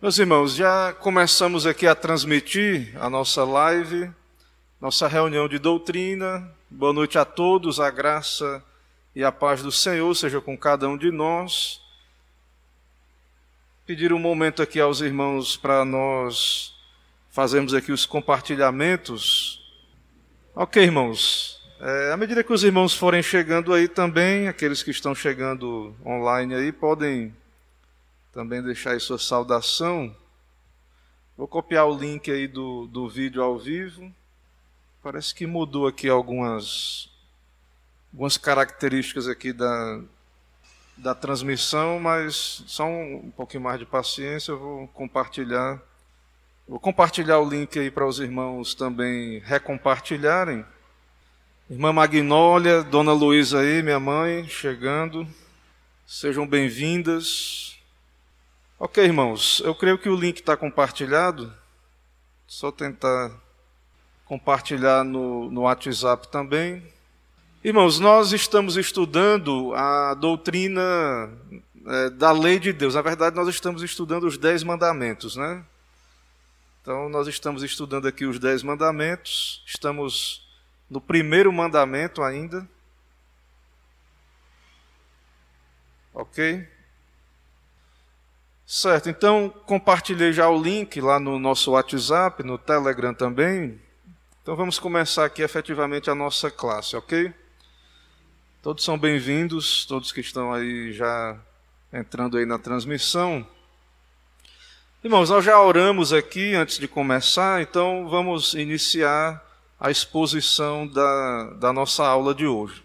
Meus irmãos, já começamos aqui a transmitir a nossa live, nossa reunião de doutrina. Boa noite a todos, a graça e a paz do Senhor seja com cada um de nós. Pedir um momento aqui aos irmãos para nós fazermos aqui os compartilhamentos. Ok, irmãos. É, à medida que os irmãos forem chegando aí também, aqueles que estão chegando online aí podem também deixar aí sua saudação. Vou copiar o link aí do, do vídeo ao vivo. Parece que mudou aqui algumas, algumas características aqui da, da transmissão, mas só um, pouquinho mais de paciência, eu vou compartilhar. Vou compartilhar o link aí para os irmãos também recompartilharem. Irmã Magnólia, Dona Luísa aí, minha mãe, chegando. Sejam bem-vindas. Ok, irmãos, eu creio que o link está compartilhado. Só tentar compartilhar no, no WhatsApp também. Irmãos, nós estamos estudando a doutrina é, da lei de Deus. Na verdade, nós estamos estudando os Dez Mandamentos, né? Então, nós estamos estudando aqui os Dez Mandamentos. Estamos no primeiro mandamento ainda. Ok? Certo, então compartilhei já o link lá no nosso WhatsApp, no Telegram também. Então vamos começar aqui efetivamente a nossa classe, ok? Todos são bem-vindos, todos que estão aí já entrando aí na transmissão. Irmãos, nós já oramos aqui antes de começar, então vamos iniciar a exposição da, da nossa aula de hoje.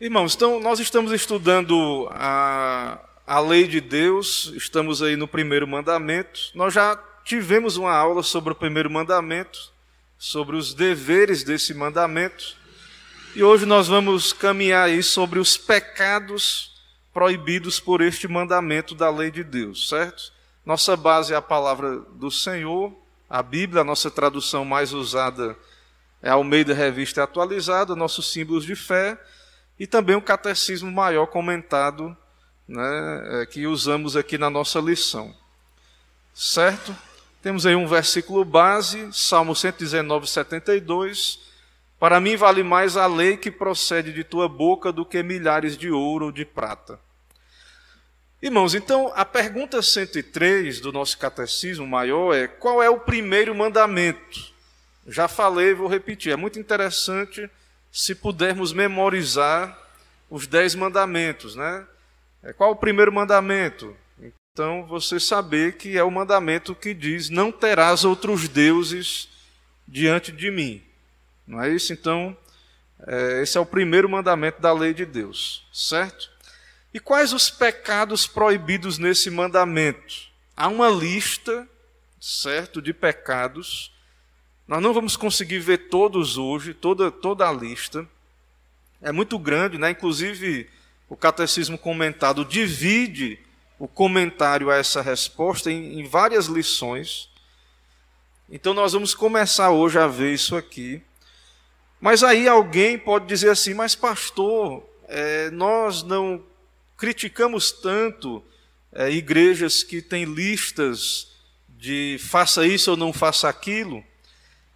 Irmãos, então nós estamos estudando a, a lei de Deus, estamos aí no primeiro mandamento. Nós já tivemos uma aula sobre o primeiro mandamento, sobre os deveres desse mandamento. E hoje nós vamos caminhar aí sobre os pecados proibidos por este mandamento da lei de Deus, certo? Nossa base é a palavra do Senhor, a Bíblia, a nossa tradução mais usada é a Almeida Revista Atualizada, nossos símbolos de fé, e também o catecismo maior comentado né, é, que usamos aqui na nossa lição. Certo? Temos aí um versículo base, Salmo 119, 72. Para mim vale mais a lei que procede de tua boca do que milhares de ouro ou de prata. Irmãos, então a pergunta 103 do nosso catecismo maior é: qual é o primeiro mandamento? Já falei, vou repetir. É muito interessante se pudermos memorizar os dez mandamentos, né? É, qual o primeiro mandamento? Então, você saber que é o mandamento que diz: Não terás outros deuses diante de mim. Não é isso? Então, é, esse é o primeiro mandamento da lei de Deus, certo? E quais os pecados proibidos nesse mandamento? Há uma lista, certo, de pecados. Nós não vamos conseguir ver todos hoje, toda, toda a lista. É muito grande, né? Inclusive, o catecismo comentado divide o comentário a essa resposta em, em várias lições. Então nós vamos começar hoje a ver isso aqui. Mas aí alguém pode dizer assim, mas pastor, é, nós não criticamos tanto é, igrejas que têm listas de faça isso ou não faça aquilo.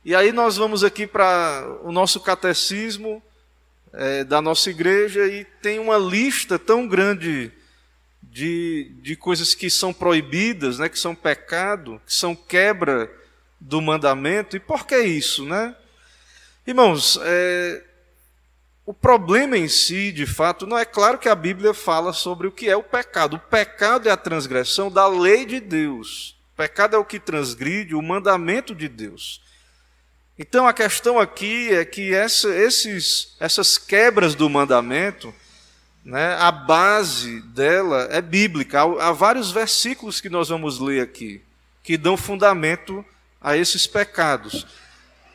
E aí nós vamos aqui para o nosso catecismo é, da nossa igreja e tem uma lista tão grande de, de coisas que são proibidas, né, que são pecado, que são quebra do mandamento. E por que isso, né? Irmãos, é, o problema em si, de fato, não é claro que a Bíblia fala sobre o que é o pecado. O pecado é a transgressão da lei de Deus. O pecado é o que transgride o mandamento de Deus. Então a questão aqui é que essa, esses, essas quebras do mandamento, né, a base dela é bíblica. Há, há vários versículos que nós vamos ler aqui que dão fundamento a esses pecados.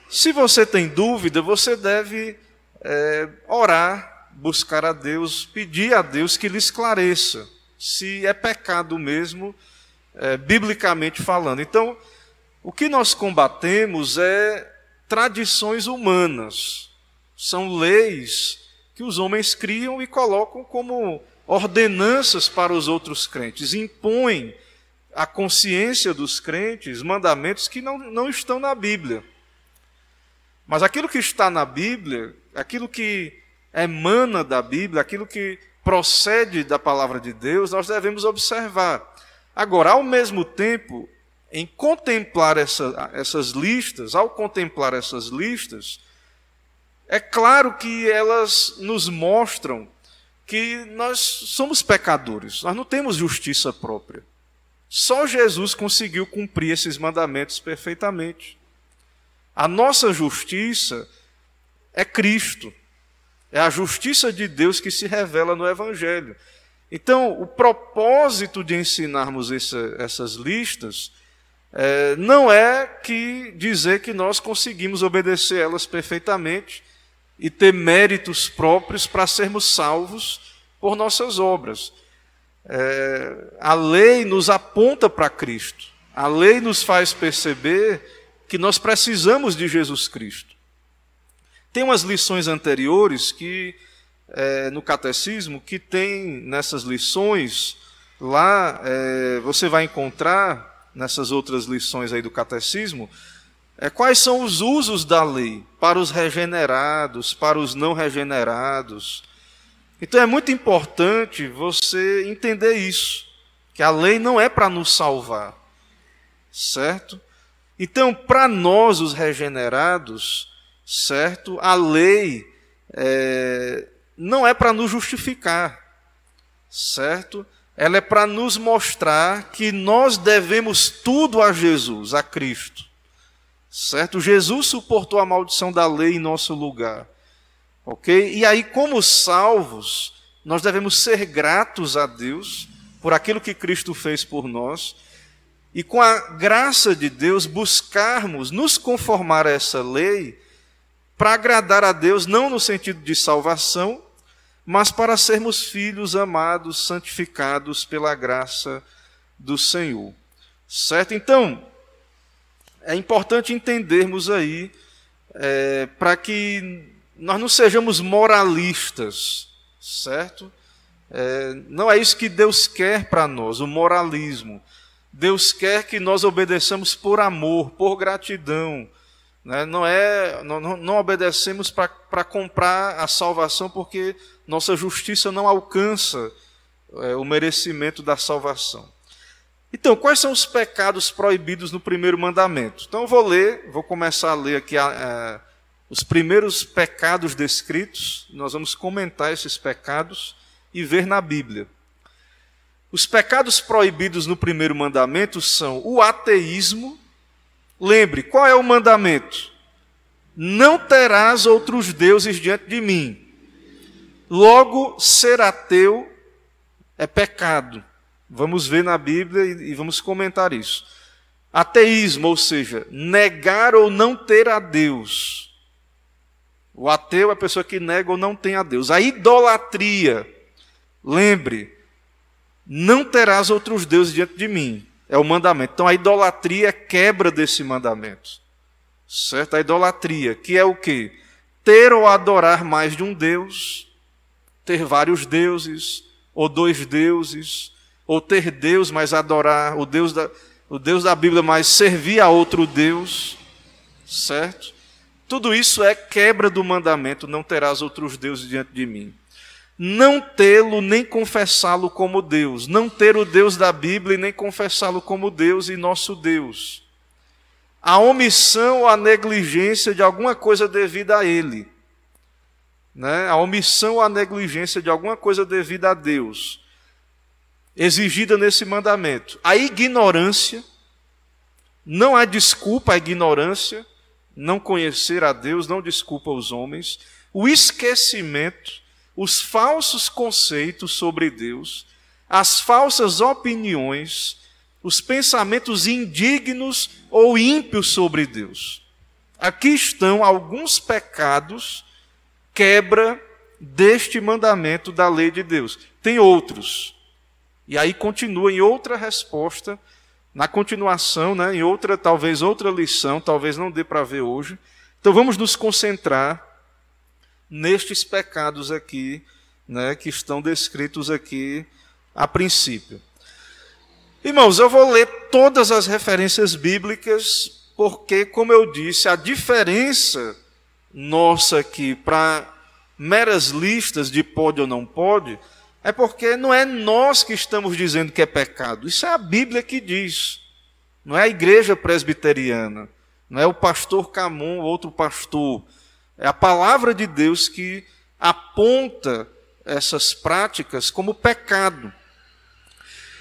Se você tem dúvida, você deve é, orar, buscar a Deus, pedir a Deus que lhe esclareça se é pecado mesmo, é, biblicamente falando. Então, o que nós combatemos é tradições humanas, são leis que os homens criam e colocam como ordenanças para os outros crentes, impõem a consciência dos crentes mandamentos que não, não estão na Bíblia. Mas aquilo que está na Bíblia, aquilo que emana da Bíblia, aquilo que procede da palavra de Deus, nós devemos observar. Agora, ao mesmo tempo, em contemplar essa, essas listas, ao contemplar essas listas, é claro que elas nos mostram que nós somos pecadores, nós não temos justiça própria. Só Jesus conseguiu cumprir esses mandamentos perfeitamente. A nossa justiça é Cristo. É a justiça de Deus que se revela no Evangelho. Então, o propósito de ensinarmos essa, essas listas é, não é que dizer que nós conseguimos obedecer elas perfeitamente e ter méritos próprios para sermos salvos por nossas obras. É, a lei nos aponta para Cristo. A lei nos faz perceber que nós precisamos de Jesus Cristo. Tem umas lições anteriores que é, no catecismo que tem nessas lições lá é, você vai encontrar nessas outras lições aí do catecismo é, quais são os usos da lei para os regenerados, para os não regenerados. Então é muito importante você entender isso, que a lei não é para nos salvar, certo? Então, para nós, os regenerados, certo? A lei é, não é para nos justificar, certo? Ela é para nos mostrar que nós devemos tudo a Jesus, a Cristo, certo? Jesus suportou a maldição da lei em nosso lugar, ok? E aí, como salvos, nós devemos ser gratos a Deus por aquilo que Cristo fez por nós e com a graça de Deus buscarmos nos conformar a essa lei para agradar a Deus, não no sentido de salvação, mas para sermos filhos amados, santificados pela graça do Senhor. Certo? Então, é importante entendermos aí, é, para que nós não sejamos moralistas, certo? É, não é isso que Deus quer para nós, o moralismo. Deus quer que nós obedeçamos por amor, por gratidão. Né? Não, é, não, não obedecemos para comprar a salvação porque nossa justiça não alcança é, o merecimento da salvação. Então, quais são os pecados proibidos no primeiro mandamento? Então, eu vou ler, vou começar a ler aqui a, a, os primeiros pecados descritos, nós vamos comentar esses pecados e ver na Bíblia. Os pecados proibidos no primeiro mandamento são o ateísmo. Lembre, qual é o mandamento? Não terás outros deuses diante de mim. Logo, ser ateu é pecado. Vamos ver na Bíblia e vamos comentar isso. Ateísmo, ou seja, negar ou não ter a Deus. O ateu é a pessoa que nega ou não tem a Deus. A idolatria, lembre, não terás outros deuses diante de mim. É o mandamento. Então a idolatria é quebra desse mandamento. Certo? A idolatria, que é o quê? Ter ou adorar mais de um Deus, ter vários deuses, ou dois deuses, ou ter Deus, mas adorar o Deus da, o Deus da Bíblia, mas servir a outro Deus, certo? Tudo isso é quebra do mandamento, não terás outros deuses diante de mim não tê-lo nem confessá-lo como Deus, não ter o Deus da Bíblia e nem confessá-lo como Deus e nosso Deus. A omissão ou a negligência de alguma coisa devida a Ele. Né? A omissão ou a negligência de alguma coisa devida a Deus, exigida nesse mandamento. A ignorância, não há desculpa à ignorância, não conhecer a Deus não desculpa os homens. O esquecimento, os falsos conceitos sobre Deus, as falsas opiniões, os pensamentos indignos ou ímpios sobre Deus. Aqui estão alguns pecados quebra deste mandamento da lei de Deus. Tem outros. E aí continua em outra resposta, na continuação, né, em outra, talvez outra lição, talvez não dê para ver hoje. Então vamos nos concentrar nestes pecados aqui, né, que estão descritos aqui a princípio. Irmãos, eu vou ler todas as referências bíblicas, porque, como eu disse, a diferença nossa aqui para meras listas de pode ou não pode, é porque não é nós que estamos dizendo que é pecado, isso é a Bíblia que diz, não é a igreja presbiteriana, não é o pastor Camon, outro pastor, é a palavra de Deus que aponta essas práticas como pecado.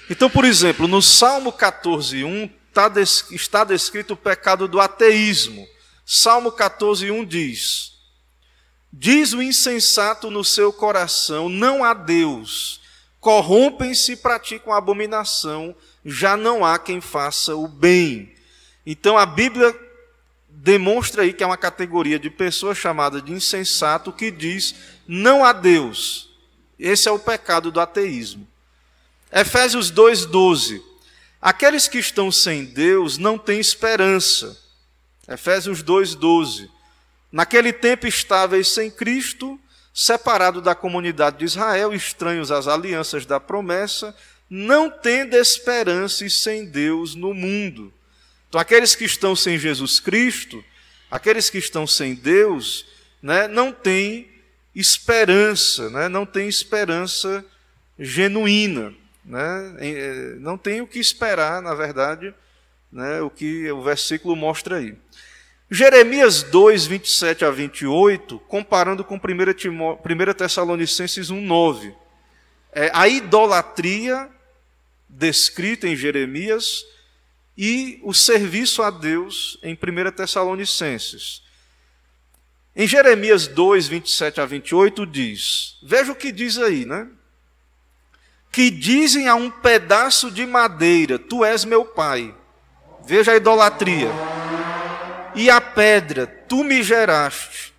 Então, por exemplo, no Salmo 14:1 tá está descrito o pecado do ateísmo. Salmo 14:1 diz: Diz o insensato no seu coração: Não há Deus. Corrompem-se e praticam abominação, já não há quem faça o bem. Então a Bíblia demonstra aí que é uma categoria de pessoa chamada de insensato que diz: Não há Deus. Esse é o pecado do ateísmo. Efésios 2,12. Aqueles que estão sem Deus não têm esperança. Efésios 2,12. Naquele tempo estáveis sem Cristo, separados da comunidade de Israel, estranhos às alianças da promessa, não tendo esperança e sem Deus no mundo. Então, aqueles que estão sem Jesus Cristo, aqueles que estão sem Deus, né, não têm esperança, né, não têm esperança genuína. Né, eh, não tem o que esperar, na verdade, né, o que o versículo mostra aí. Jeremias 2, 27 a 28, comparando com 1, Timó 1 Tessalonicenses 1, 9. É, a idolatria descrita em Jeremias e o serviço a Deus em 1 Tessalonicenses. Em Jeremias 2, 27 a 28 diz: Veja o que diz aí, né? Que dizem a um pedaço de madeira: Tu és meu pai. Veja a idolatria e a pedra, tu me geraste,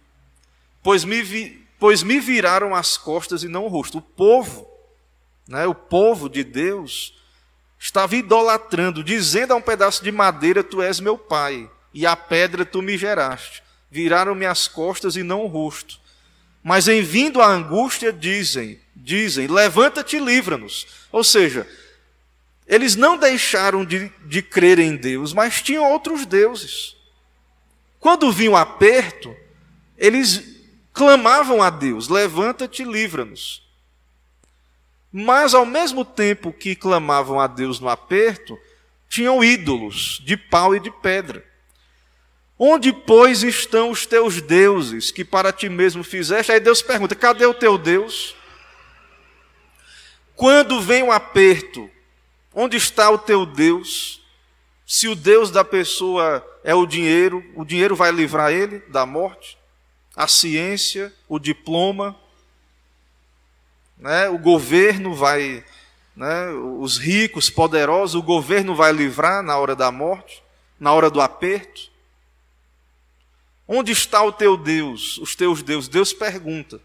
pois me, vi, pois me viraram as costas e não o rosto. O povo, né, o povo de Deus, estava idolatrando, dizendo a um pedaço de madeira: Tu és meu pai, e a pedra tu me geraste. Viraram-me as costas e não o rosto. Mas em vindo a angústia, dizem: dizem, levanta-te e livra-nos. Ou seja, eles não deixaram de, de crer em Deus, mas tinham outros deuses. Quando vinha um aperto, eles clamavam a Deus: levanta-te livra-nos. Mas, ao mesmo tempo que clamavam a Deus no aperto, tinham ídolos de pau e de pedra. Onde, pois, estão os teus deuses que para ti mesmo fizeste? Aí Deus pergunta: cadê o teu Deus? Quando vem um aperto, onde está o teu Deus? Se o Deus da pessoa é o dinheiro, o dinheiro vai livrar ele da morte, a ciência, o diploma, né? o governo vai, né? os ricos, poderosos, o governo vai livrar na hora da morte, na hora do aperto. Onde está o teu Deus, os teus deuses? Deus pergunta.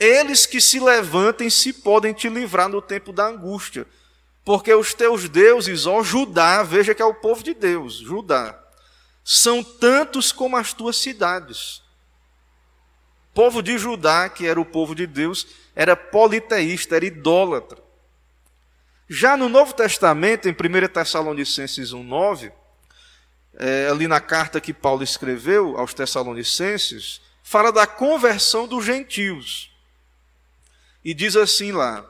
Eles que se levantem se podem te livrar no tempo da angústia. Porque os teus deuses, ó Judá, veja que é o povo de Deus, Judá, são tantos como as tuas cidades. O povo de Judá, que era o povo de Deus, era politeísta, era idólatra. Já no Novo Testamento, em 1 Tessalonicenses 1,9, é, ali na carta que Paulo escreveu aos Tessalonicenses, fala da conversão dos gentios. E diz assim lá: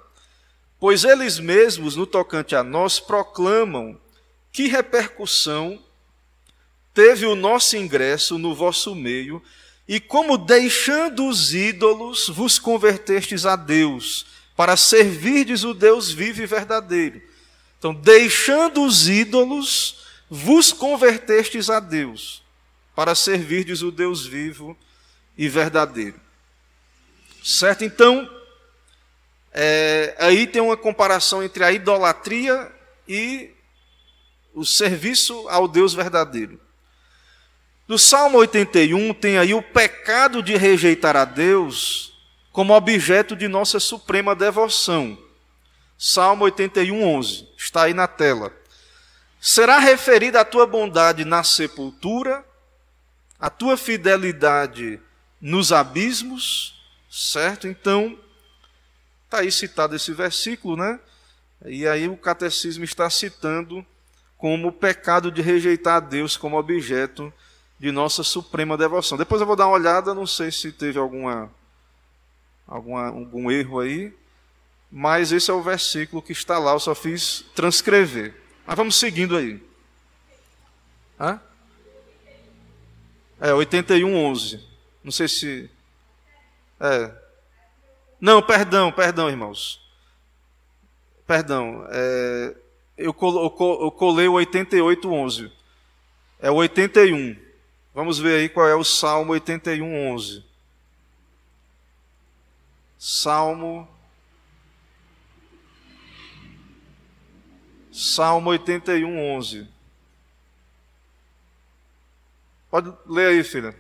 Pois eles mesmos, no tocante a nós, proclamam que repercussão teve o nosso ingresso no vosso meio, e como deixando os ídolos, vos convertestes a Deus, para servirdes o Deus vivo e verdadeiro. Então, deixando os ídolos, vos convertestes a Deus, para servirdes o Deus vivo e verdadeiro. Certo? Então, é, aí tem uma comparação entre a idolatria e o serviço ao Deus verdadeiro. No Salmo 81 tem aí o pecado de rejeitar a Deus como objeto de nossa suprema devoção. Salmo 81, 11, está aí na tela. Será referida a tua bondade na sepultura, a tua fidelidade nos abismos, certo? Então, Está aí citado esse versículo, né? E aí o catecismo está citando como o pecado de rejeitar a Deus como objeto de nossa suprema devoção. Depois eu vou dar uma olhada, não sei se teve alguma, alguma algum erro aí, mas esse é o versículo que está lá, eu só fiz transcrever. Mas vamos seguindo aí. Hã? É, 81, 11. Não sei se. É. Não, perdão, perdão, irmãos. Perdão. É, eu, eu colei o 88, 11. É o 81. Vamos ver aí qual é o Salmo 81, 11. Salmo. Salmo 81, 11. Pode ler aí, filha.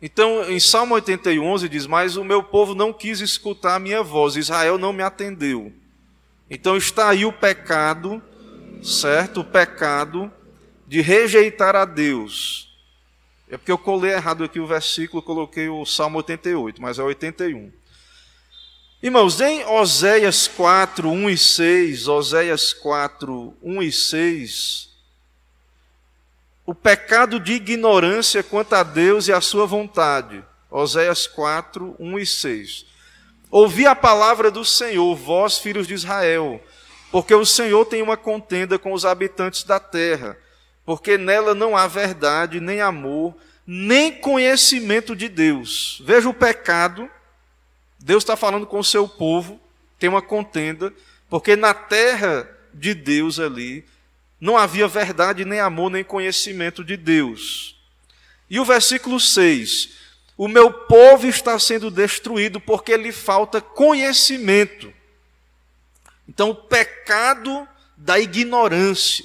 Então, em Salmo 81, 11 diz: Mas o meu povo não quis escutar a minha voz, Israel não me atendeu. Então está aí o pecado, certo? O pecado de rejeitar a Deus. É porque eu colei errado aqui o versículo, coloquei o Salmo 88, mas é 81. Irmãos, em Oséias 4, 1 e 6, Oséias 4, 1 e 6, o pecado de ignorância quanto a Deus e a sua vontade. Oséias 4, 1 e 6. Ouvi a palavra do Senhor, vós, filhos de Israel, porque o Senhor tem uma contenda com os habitantes da terra, porque nela não há verdade, nem amor, nem conhecimento de Deus. Veja o pecado, Deus está falando com o seu povo, tem uma contenda, porque na terra de Deus ali não havia verdade, nem amor, nem conhecimento de Deus. E o versículo 6: O meu povo está sendo destruído porque lhe falta conhecimento. Então, o pecado da ignorância,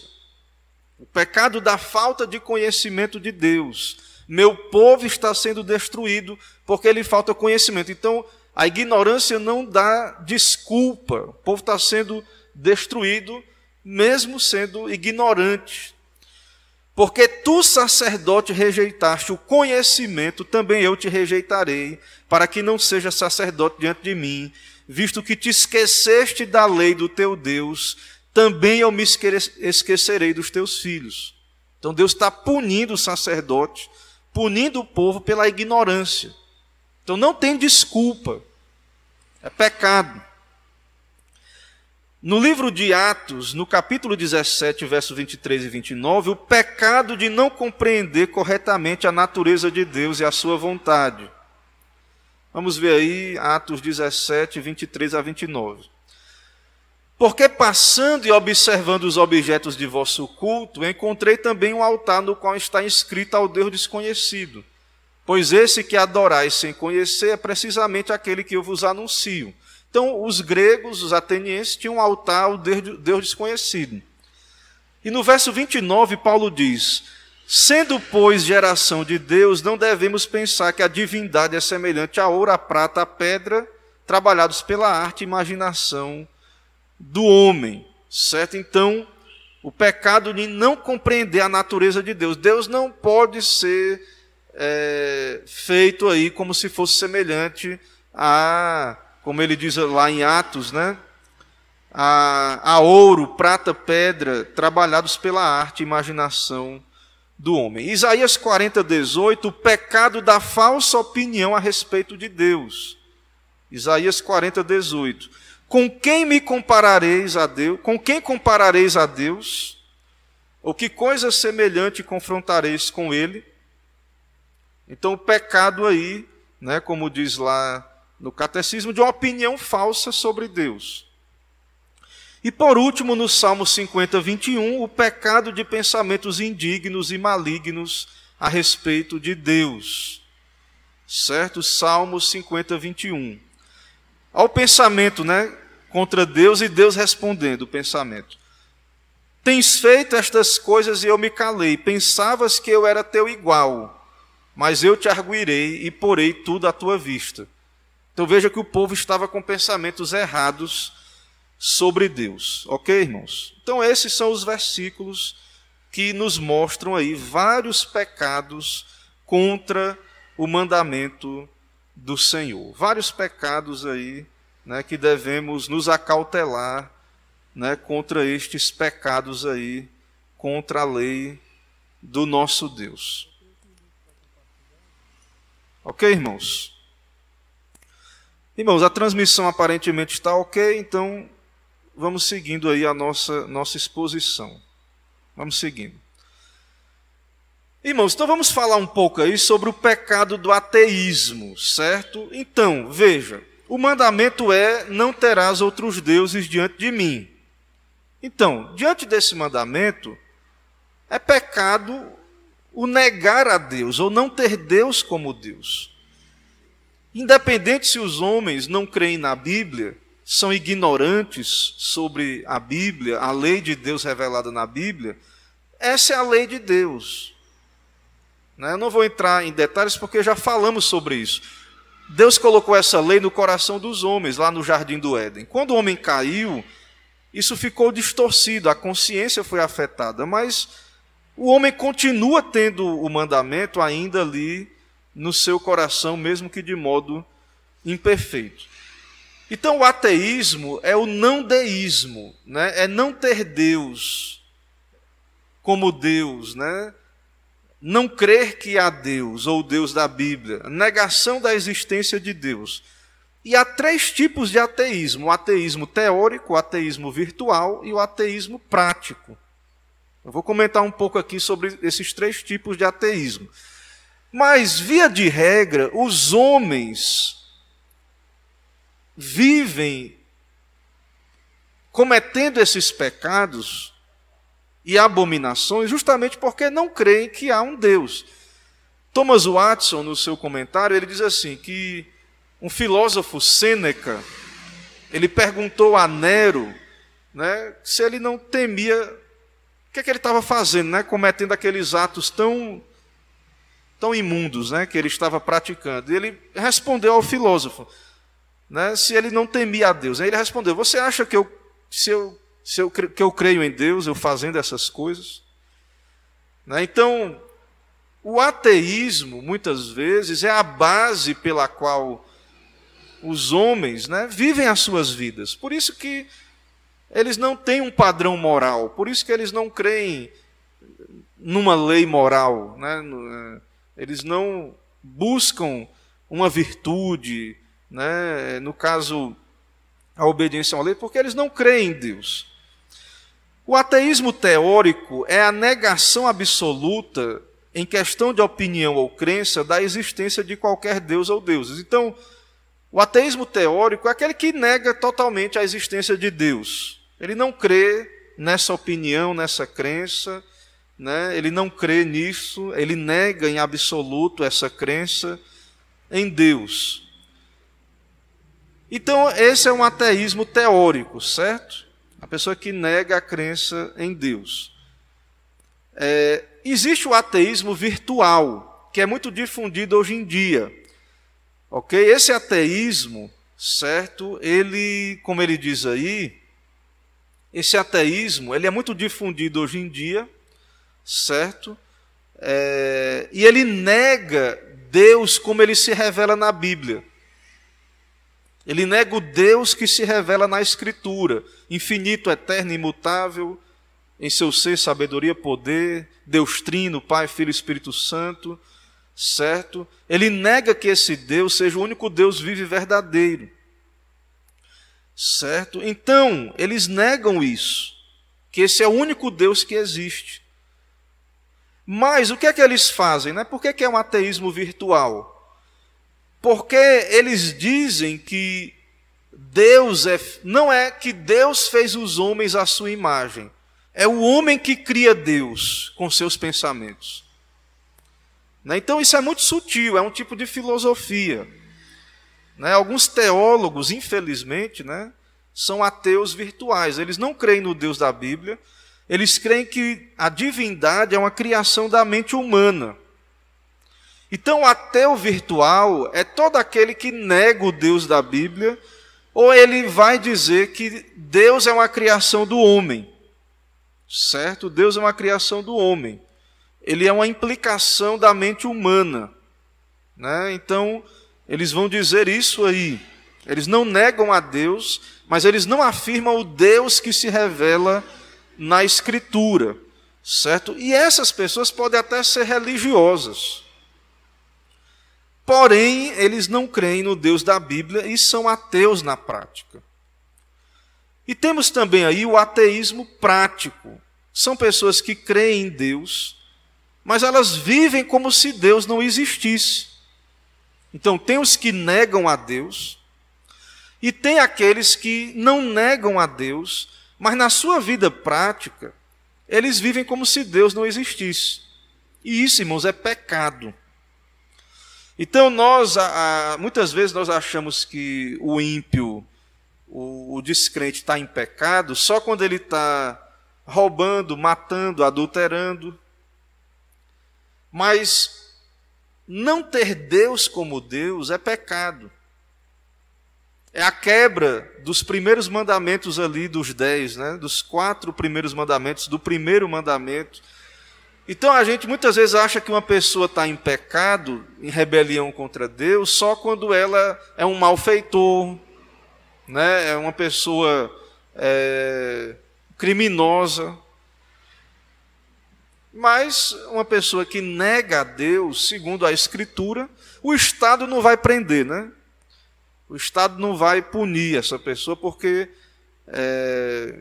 o pecado da falta de conhecimento de Deus. Meu povo está sendo destruído porque lhe falta conhecimento. Então, a ignorância não dá desculpa. O povo está sendo destruído mesmo sendo ignorante. Porque tu, sacerdote, rejeitaste o conhecimento, também eu te rejeitarei, para que não seja sacerdote diante de mim, visto que te esqueceste da lei do teu Deus, também eu me esquecerei dos teus filhos. Então Deus está punindo o sacerdote, punindo o povo pela ignorância. Então não tem desculpa, é pecado. No livro de Atos, no capítulo 17, versos 23 e 29, o pecado de não compreender corretamente a natureza de Deus e a sua vontade. Vamos ver aí Atos 17, 23 a 29. Porque passando e observando os objetos de vosso culto, encontrei também um altar no qual está inscrito ao Deus desconhecido. Pois esse que adorais sem conhecer é precisamente aquele que eu vos anuncio então, os gregos, os atenienses, tinham um altar ao Deus desconhecido. E no verso 29, Paulo diz: Sendo, pois, geração de Deus, não devemos pensar que a divindade é semelhante a ouro, a prata, a pedra, trabalhados pela arte e imaginação do homem. Certo? Então, o pecado de não compreender a natureza de Deus. Deus não pode ser é, feito aí como se fosse semelhante a como ele diz lá em Atos, né? A, a ouro, prata, pedra, trabalhados pela arte e imaginação do homem. Isaías 40, 18, o pecado da falsa opinião a respeito de Deus. Isaías 40, 18. Com quem me comparareis a Deus? Com quem comparareis a Deus? Ou que coisa semelhante confrontareis com ele? Então o pecado aí, né, como diz lá no catecismo de uma opinião falsa sobre Deus. E por último, no Salmo 50, 21, o pecado de pensamentos indignos e malignos a respeito de Deus. Certo? Salmo 50, 21. Ao pensamento, né? Contra Deus e Deus respondendo o pensamento. Tens feito estas coisas e eu me calei. Pensavas que eu era teu igual, mas eu te arguirei e porei tudo à tua vista. Então veja que o povo estava com pensamentos errados sobre Deus. Ok, irmãos? Então esses são os versículos que nos mostram aí vários pecados contra o mandamento do Senhor. Vários pecados aí né, que devemos nos acautelar né, contra estes pecados aí, contra a lei do nosso Deus. Ok, irmãos? Irmãos, a transmissão aparentemente está ok, então vamos seguindo aí a nossa, nossa exposição. Vamos seguindo. Irmãos, então vamos falar um pouco aí sobre o pecado do ateísmo, certo? Então, veja, o mandamento é: não terás outros deuses diante de mim. Então, diante desse mandamento, é pecado o negar a Deus ou não ter Deus como Deus. Independente se os homens não creem na Bíblia, são ignorantes sobre a Bíblia, a lei de Deus revelada na Bíblia, essa é a lei de Deus. Né? Eu não vou entrar em detalhes porque já falamos sobre isso. Deus colocou essa lei no coração dos homens, lá no jardim do Éden. Quando o homem caiu, isso ficou distorcido, a consciência foi afetada, mas o homem continua tendo o mandamento ainda ali no seu coração, mesmo que de modo imperfeito. Então, o ateísmo é o não deísmo, né? é não ter Deus como Deus, né? não crer que há Deus, ou Deus da Bíblia, negação da existência de Deus. E há três tipos de ateísmo: o ateísmo teórico, o ateísmo virtual e o ateísmo prático. Eu vou comentar um pouco aqui sobre esses três tipos de ateísmo. Mas, via de regra, os homens vivem cometendo esses pecados e abominações, justamente porque não creem que há um Deus. Thomas Watson, no seu comentário, ele diz assim que um filósofo Sêneca, ele perguntou a Nero, né, se ele não temia, o que, é que ele estava fazendo, né, cometendo aqueles atos tão tão imundos, né, que ele estava praticando. E ele respondeu ao filósofo, né, se ele não temia a Deus. Aí ele respondeu: Você acha que eu, se eu se eu, que eu creio em Deus, eu fazendo essas coisas. Né? Então, o ateísmo, muitas vezes, é a base pela qual os homens né, vivem as suas vidas. Por isso que eles não têm um padrão moral, por isso que eles não creem numa lei moral. Né? Eles não buscam uma virtude, né? no caso, a obediência à lei, porque eles não creem em Deus. O ateísmo teórico é a negação absoluta, em questão de opinião ou crença, da existência de qualquer Deus ou deuses. Então, o ateísmo teórico é aquele que nega totalmente a existência de Deus. Ele não crê nessa opinião, nessa crença, né? ele não crê nisso, ele nega em absoluto essa crença em Deus. Então, esse é um ateísmo teórico, certo? a pessoa que nega a crença em Deus. É, existe o ateísmo virtual, que é muito difundido hoje em dia. Ok? Esse ateísmo, certo? Ele, como ele diz aí, esse ateísmo, ele é muito difundido hoje em dia, certo? É, e ele nega Deus como ele se revela na Bíblia. Ele nega o Deus que se revela na Escritura, infinito, eterno, imutável, em seu ser, sabedoria, poder, Deus Trino, Pai, Filho e Espírito Santo, certo? Ele nega que esse Deus seja o único Deus vivo e verdadeiro, certo? Então, eles negam isso, que esse é o único Deus que existe. Mas o que é que eles fazem? Né? Por que, que é um ateísmo virtual? Porque eles dizem que Deus é, não é que Deus fez os homens à sua imagem, é o homem que cria Deus com seus pensamentos. Né? Então isso é muito sutil, é um tipo de filosofia. Né? Alguns teólogos, infelizmente, né, são ateus virtuais. Eles não creem no Deus da Bíblia, eles creem que a divindade é uma criação da mente humana. Então, o ateu virtual é todo aquele que nega o Deus da Bíblia, ou ele vai dizer que Deus é uma criação do homem. Certo? Deus é uma criação do homem. Ele é uma implicação da mente humana. Né? Então, eles vão dizer isso aí. Eles não negam a Deus, mas eles não afirmam o Deus que se revela na Escritura, certo? E essas pessoas podem até ser religiosas. Porém, eles não creem no Deus da Bíblia e são ateus na prática. E temos também aí o ateísmo prático. São pessoas que creem em Deus, mas elas vivem como se Deus não existisse. Então, tem os que negam a Deus, e tem aqueles que não negam a Deus, mas na sua vida prática, eles vivem como se Deus não existisse. E isso, irmãos, é pecado. Então, nós, muitas vezes, nós achamos que o ímpio, o, descrente, está em pecado só quando ele está roubando, matando, adulterando. Mas não ter Deus como Deus é pecado. É a quebra dos primeiros mandamentos ali, dos dez, né? dos quatro primeiros mandamentos, do primeiro mandamento. Então a gente muitas vezes acha que uma pessoa está em pecado, em rebelião contra Deus, só quando ela é um malfeitor, né? é uma pessoa é, criminosa. Mas uma pessoa que nega a Deus, segundo a Escritura, o Estado não vai prender, né? O Estado não vai punir essa pessoa porque é,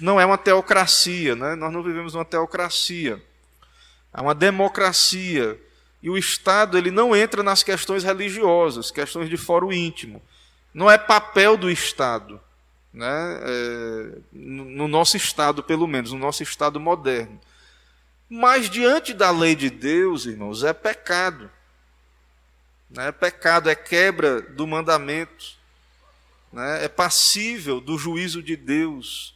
não é uma teocracia, né? Nós não vivemos uma teocracia, é uma democracia. E o Estado ele não entra nas questões religiosas, questões de foro íntimo. Não é papel do Estado, né? É, no nosso Estado, pelo menos, no nosso Estado moderno. Mas diante da lei de Deus, irmãos, é pecado. É pecado, é quebra do mandamento. Né? É passível do juízo de Deus.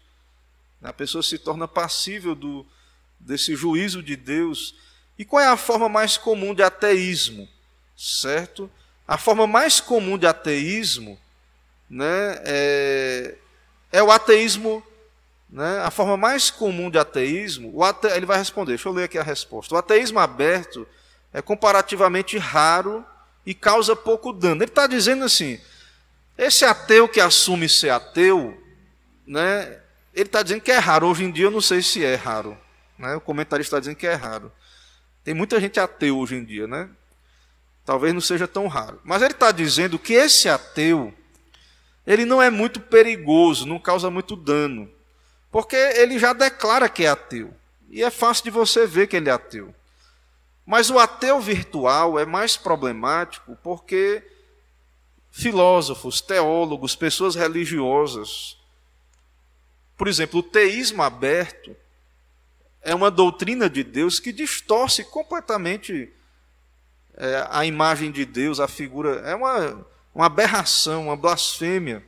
A pessoa se torna passível do, desse juízo de Deus. E qual é a forma mais comum de ateísmo? Certo? A forma mais comum de ateísmo né, é, é o ateísmo né? A forma mais comum de ateísmo, ate... ele vai responder, deixa eu ler aqui a resposta. O ateísmo aberto é comparativamente raro e causa pouco dano. Ele está dizendo assim: esse ateu que assume ser ateu, né, ele está dizendo que é raro. Hoje em dia eu não sei se é raro. Né? O comentarista está dizendo que é raro. Tem muita gente ateu hoje em dia, né? Talvez não seja tão raro. Mas ele está dizendo que esse ateu, ele não é muito perigoso, não causa muito dano. Porque ele já declara que é ateu. E é fácil de você ver que ele é ateu. Mas o ateu virtual é mais problemático porque filósofos, teólogos, pessoas religiosas, por exemplo, o teísmo aberto é uma doutrina de Deus que distorce completamente é, a imagem de Deus, a figura. É uma, uma aberração, uma blasfêmia.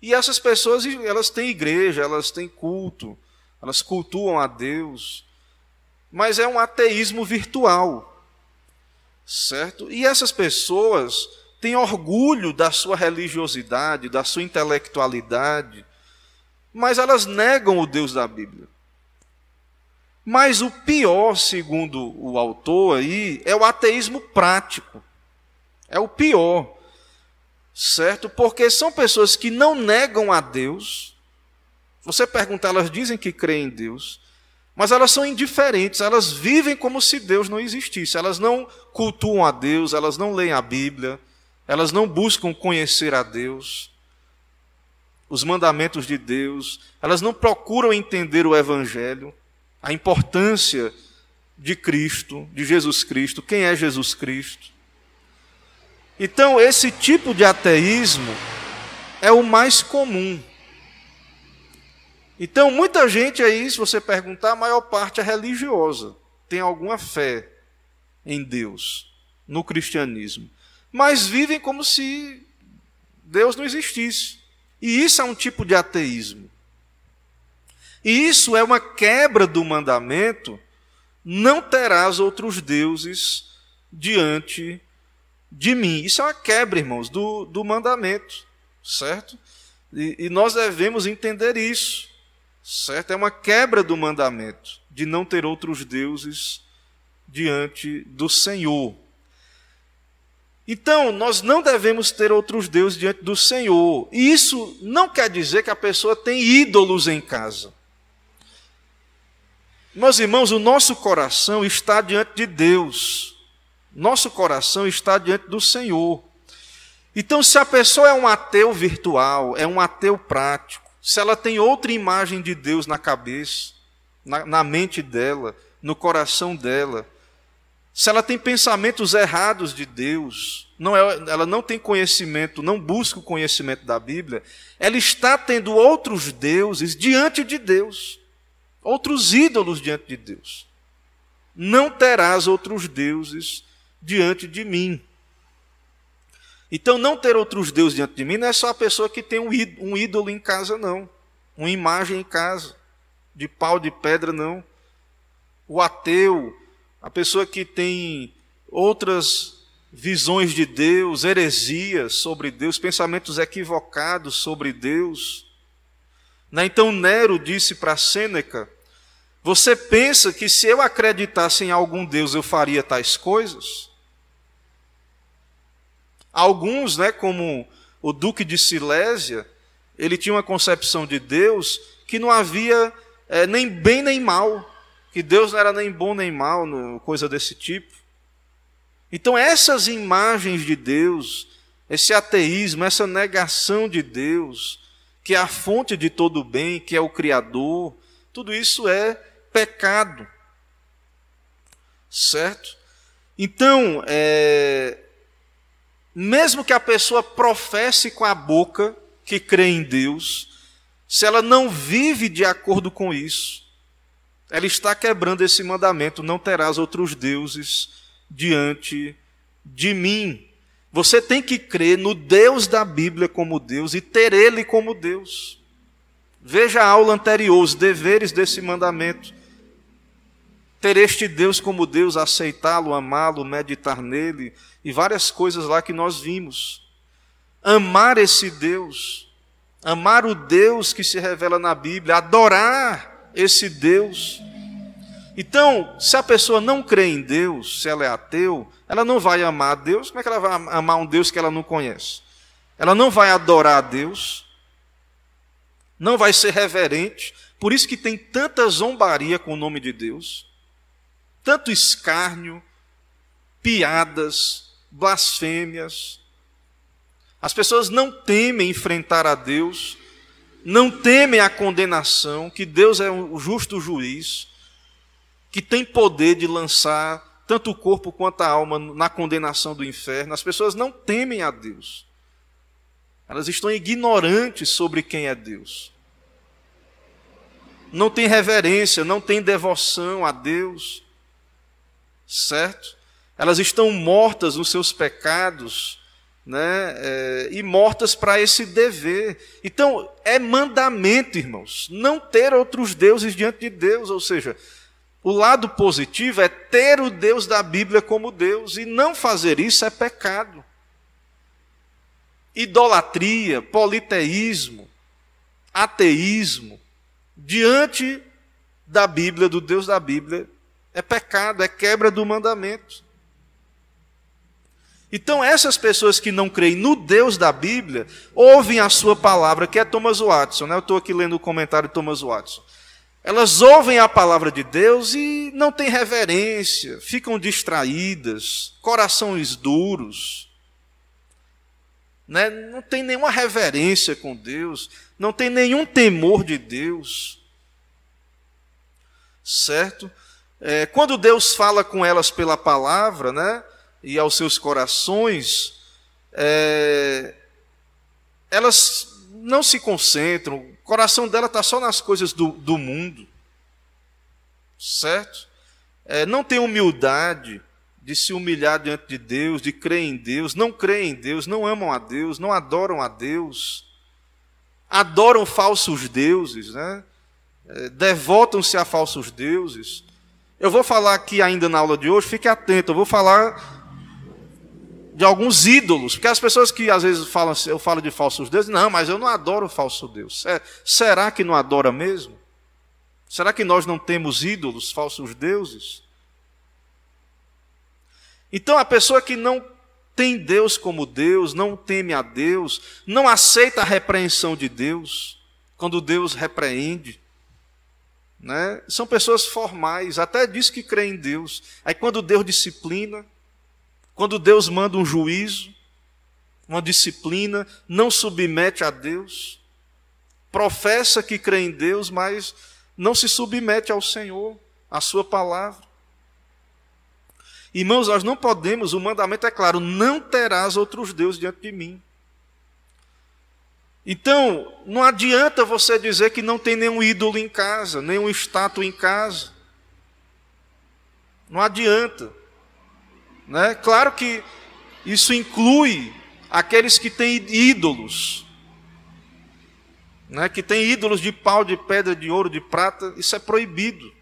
E essas pessoas, elas têm igreja, elas têm culto, elas cultuam a Deus, mas é um ateísmo virtual, certo? E essas pessoas têm orgulho da sua religiosidade, da sua intelectualidade, mas elas negam o Deus da Bíblia. Mas o pior, segundo o autor aí, é o ateísmo prático. É o pior certo? Porque são pessoas que não negam a Deus. Você pergunta, elas dizem que creem em Deus, mas elas são indiferentes, elas vivem como se Deus não existisse. Elas não cultuam a Deus, elas não leem a Bíblia, elas não buscam conhecer a Deus, os mandamentos de Deus, elas não procuram entender o Evangelho, a importância de Cristo, de Jesus Cristo, quem é Jesus Cristo. Então, esse tipo de ateísmo é o mais comum. Então, muita gente aí, se você perguntar, a maior parte é religiosa, tem alguma fé em Deus, no cristianismo, mas vivem como se Deus não existisse. E isso é um tipo de ateísmo. E isso é uma quebra do mandamento: não terás outros deuses diante de mim. Isso é uma quebra, irmãos, do, do mandamento, certo? E, e nós devemos entender isso, certo? É uma quebra do mandamento de não ter outros deuses diante do Senhor. Então, nós não devemos ter outros deuses diante do Senhor. E isso não quer dizer que a pessoa tem ídolos em casa. Meus irmãos, o nosso coração está diante de Deus. Nosso coração está diante do Senhor. Então, se a pessoa é um ateu virtual, é um ateu prático, se ela tem outra imagem de Deus na cabeça, na, na mente dela, no coração dela, se ela tem pensamentos errados de Deus, não é, ela não tem conhecimento, não busca o conhecimento da Bíblia, ela está tendo outros deuses diante de Deus, outros ídolos diante de Deus. Não terás outros deuses diante de mim. Então, não ter outros deuses diante de mim não é só a pessoa que tem um ídolo em casa, não. Uma imagem em casa, de pau, de pedra, não. O ateu, a pessoa que tem outras visões de Deus, heresias sobre Deus, pensamentos equivocados sobre Deus. Né? Então Nero disse para Sêneca: Você pensa que se eu acreditasse em algum Deus eu faria tais coisas? Alguns, né, como o Duque de Silésia, ele tinha uma concepção de Deus que não havia é, nem bem nem mal que Deus não era nem bom nem mal, coisa desse tipo. Então, essas imagens de Deus, esse ateísmo, essa negação de Deus, que é a fonte de todo o bem, que é o Criador, tudo isso é pecado. Certo? Então, é, mesmo que a pessoa professe com a boca que crê em Deus, se ela não vive de acordo com isso, ela está quebrando esse mandamento: não terás outros deuses diante de mim. Você tem que crer no Deus da Bíblia como Deus e ter Ele como Deus. Veja a aula anterior, os deveres desse mandamento. Ter este Deus como Deus, aceitá-lo, amá-lo, meditar nele e várias coisas lá que nós vimos. Amar esse Deus, amar o Deus que se revela na Bíblia, adorar esse Deus. Então, se a pessoa não crê em Deus, se ela é ateu, ela não vai amar a Deus. Como é que ela vai amar um Deus que ela não conhece? Ela não vai adorar a Deus, não vai ser reverente. Por isso que tem tanta zombaria com o nome de Deus, tanto escárnio, piadas, blasfêmias. As pessoas não temem enfrentar a Deus, não temem a condenação, que Deus é o justo juiz, que tem poder de lançar tanto o corpo quanto a alma na condenação do inferno. As pessoas não temem a Deus. Elas estão ignorantes sobre quem é Deus. Não tem reverência, não tem devoção a Deus. Certo? Elas estão mortas nos seus pecados né, é, e mortas para esse dever. Então, é mandamento, irmãos, não ter outros deuses diante de Deus, ou seja, o lado positivo é ter o Deus da Bíblia como Deus, e não fazer isso é pecado. Idolatria, politeísmo, ateísmo, diante da Bíblia, do Deus da Bíblia, é pecado, é quebra do mandamento. Então, essas pessoas que não creem no Deus da Bíblia, ouvem a sua palavra, que é Thomas Watson, né? eu estou aqui lendo o comentário de Thomas Watson. Elas ouvem a palavra de Deus e não têm reverência, ficam distraídas, corações duros, né? não tem nenhuma reverência com Deus, não tem nenhum temor de Deus, certo? É, quando Deus fala com elas pela palavra, né? e aos seus corações, é, elas não se concentram, o coração dela está só nas coisas do, do mundo, certo? É, não tem humildade de se humilhar diante de Deus, de crer em Deus, não creem em Deus, não amam a Deus, não adoram a Deus, adoram falsos deuses, né? É, devotam-se a falsos deuses. Eu vou falar aqui ainda na aula de hoje, fique atento, eu vou falar de alguns ídolos, porque as pessoas que às vezes falam, eu falo de falsos deuses, não, mas eu não adoro o falso Deus. É, será que não adora mesmo? Será que nós não temos ídolos, falsos deuses? Então a pessoa que não tem Deus como Deus, não teme a Deus, não aceita a repreensão de Deus, quando Deus repreende. Né? São pessoas formais, até diz que crê em Deus. Aí quando Deus disciplina, quando Deus manda um juízo, uma disciplina, não submete a Deus, professa que crê em Deus, mas não se submete ao Senhor, à Sua palavra. Irmãos, nós não podemos, o mandamento é claro: não terás outros deuses diante de mim. Então, não adianta você dizer que não tem nenhum ídolo em casa, nenhum estátua em casa. Não adianta. Né? Claro que isso inclui aqueles que têm ídolos, né? que têm ídolos de pau, de pedra, de ouro, de prata, isso é proibido.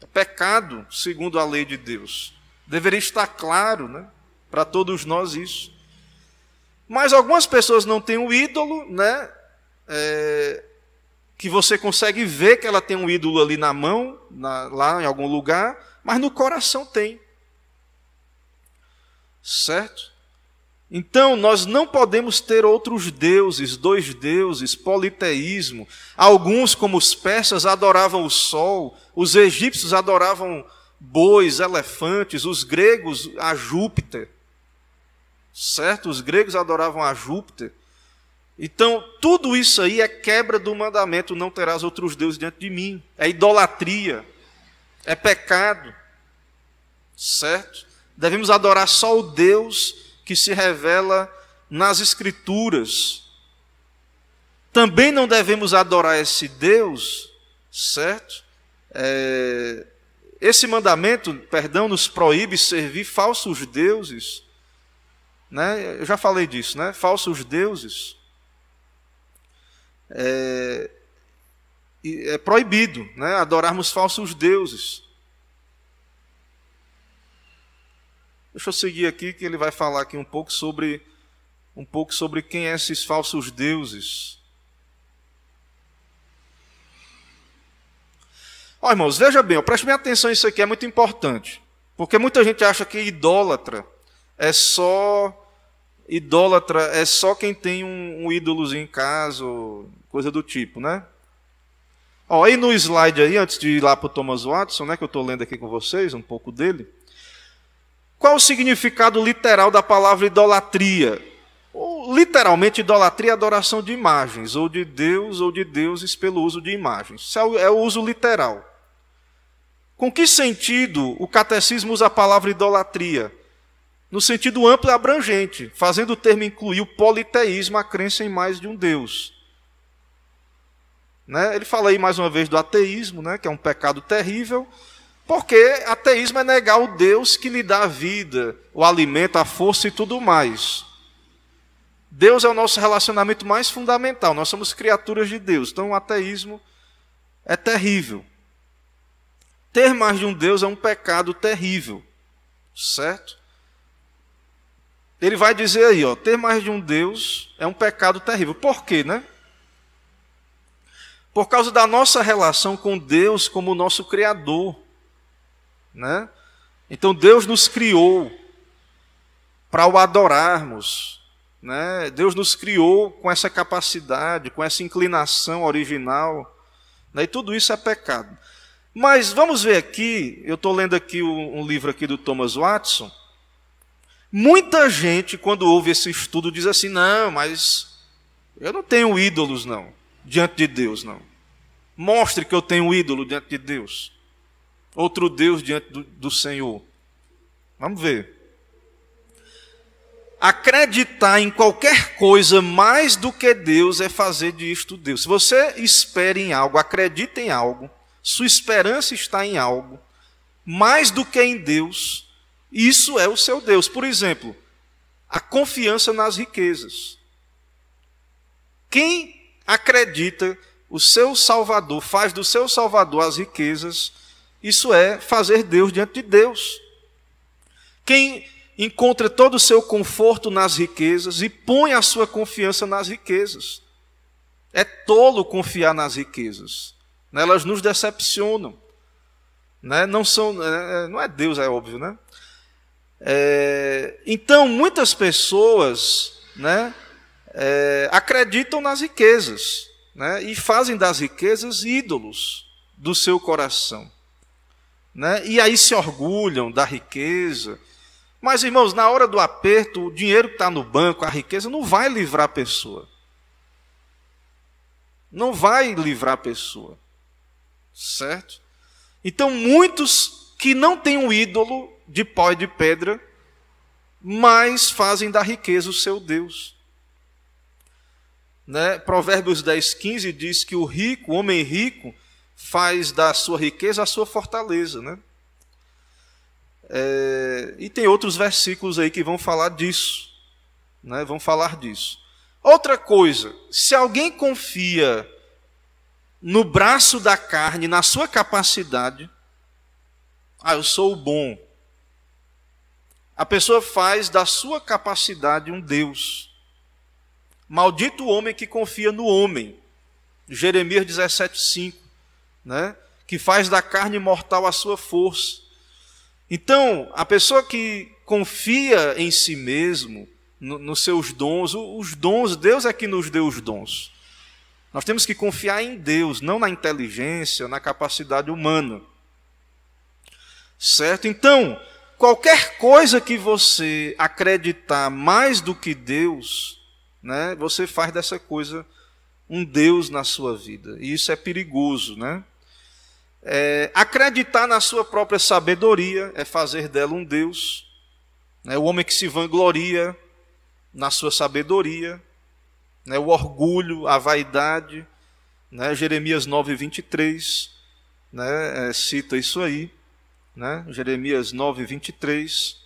É pecado, segundo a lei de Deus. Deveria estar claro né? para todos nós isso. Mas algumas pessoas não têm um ídolo, né? É, que você consegue ver que ela tem um ídolo ali na mão, na, lá em algum lugar, mas no coração tem. Certo? Então, nós não podemos ter outros deuses, dois deuses, politeísmo. Alguns, como os persas, adoravam o sol, os egípcios adoravam bois, elefantes, os gregos a Júpiter certo? Os gregos adoravam a Júpiter. Então, tudo isso aí é quebra do mandamento: não terás outros deuses diante de mim. É idolatria, é pecado, certo? Devemos adorar só o Deus que se revela nas Escrituras. Também não devemos adorar esse Deus, certo? É, esse mandamento, perdão, nos proíbe servir falsos deuses né? Eu já falei disso, né? Falsos deuses. É, é proibido né? adorarmos falsos deuses. Deixa eu seguir aqui que ele vai falar aqui um pouco sobre um pouco sobre quem é esses falsos deuses. Ó, irmãos, veja bem, preste bem atenção, isso aqui é muito importante. Porque muita gente acha que idólatra é só idólatra é só quem tem um, um ídolozinho em casa, coisa do tipo, né? Ó, aí no slide aí, antes de ir lá para o Thomas Watson, né, que eu estou lendo aqui com vocês, um pouco dele. Qual o significado literal da palavra idolatria? Ou, literalmente, idolatria é adoração de imagens, ou de Deus, ou de deuses pelo uso de imagens. Isso é o, é o uso literal. Com que sentido o catecismo usa a palavra idolatria? No sentido amplo e abrangente, fazendo o termo incluir o politeísmo, a crença em mais de um Deus. Né? Ele fala aí mais uma vez do ateísmo, né? que é um pecado terrível, porque ateísmo é negar o Deus que lhe dá a vida, o alimento, a força e tudo mais. Deus é o nosso relacionamento mais fundamental, nós somos criaturas de Deus, então o ateísmo é terrível. Ter mais de um Deus é um pecado terrível, certo? Ele vai dizer aí, ó, ter mais de um Deus é um pecado terrível. Por quê, né? Por causa da nossa relação com Deus como nosso criador, né? Então Deus nos criou para o adorarmos, né? Deus nos criou com essa capacidade, com essa inclinação original, né? E tudo isso é pecado. Mas vamos ver aqui, eu estou lendo aqui um, um livro aqui do Thomas Watson, Muita gente, quando ouve esse estudo, diz assim: não, mas eu não tenho ídolos, não, diante de Deus, não. Mostre que eu tenho ídolo diante de Deus. Outro Deus diante do, do Senhor. Vamos ver. Acreditar em qualquer coisa mais do que Deus é fazer disto Deus. Se você espera em algo, acredita em algo, sua esperança está em algo, mais do que em Deus, isso é o seu Deus. Por exemplo, a confiança nas riquezas. Quem acredita o seu Salvador, faz do seu Salvador as riquezas, isso é fazer Deus diante de Deus. Quem encontra todo o seu conforto nas riquezas e põe a sua confiança nas riquezas. É tolo confiar nas riquezas. Elas nos decepcionam. Né? Não, são, é, não é Deus, é óbvio, né? É, então, muitas pessoas né, é, acreditam nas riquezas né, e fazem das riquezas ídolos do seu coração. Né, e aí se orgulham da riqueza. Mas, irmãos, na hora do aperto, o dinheiro que está no banco, a riqueza, não vai livrar a pessoa. Não vai livrar a pessoa. Certo? Então, muitos que não têm um ídolo de pó e de pedra, mas fazem da riqueza o seu Deus. Né? Provérbios 10, 15 diz que o rico, o homem rico, faz da sua riqueza a sua fortaleza. Né? É, e tem outros versículos aí que vão falar disso. Né? Vão falar disso. Outra coisa, se alguém confia no braço da carne, na sua capacidade, ah, eu sou o bom. A pessoa faz da sua capacidade um Deus. Maldito o homem que confia no homem. Jeremias 17,5. Né? Que faz da carne mortal a sua força. Então, a pessoa que confia em si mesmo, no, nos seus dons, os dons, Deus é que nos deu os dons. Nós temos que confiar em Deus, não na inteligência, na capacidade humana. Certo? Então, qualquer coisa que você acreditar mais do que Deus, né, você faz dessa coisa um Deus na sua vida. E isso é perigoso, né? É, acreditar na sua própria sabedoria é fazer dela um Deus. Né? O homem que se vangloria na sua sabedoria, né? o orgulho, a vaidade. Né? Jeremias 9, 23 né? É, cita isso aí né? Jeremias 9, 23.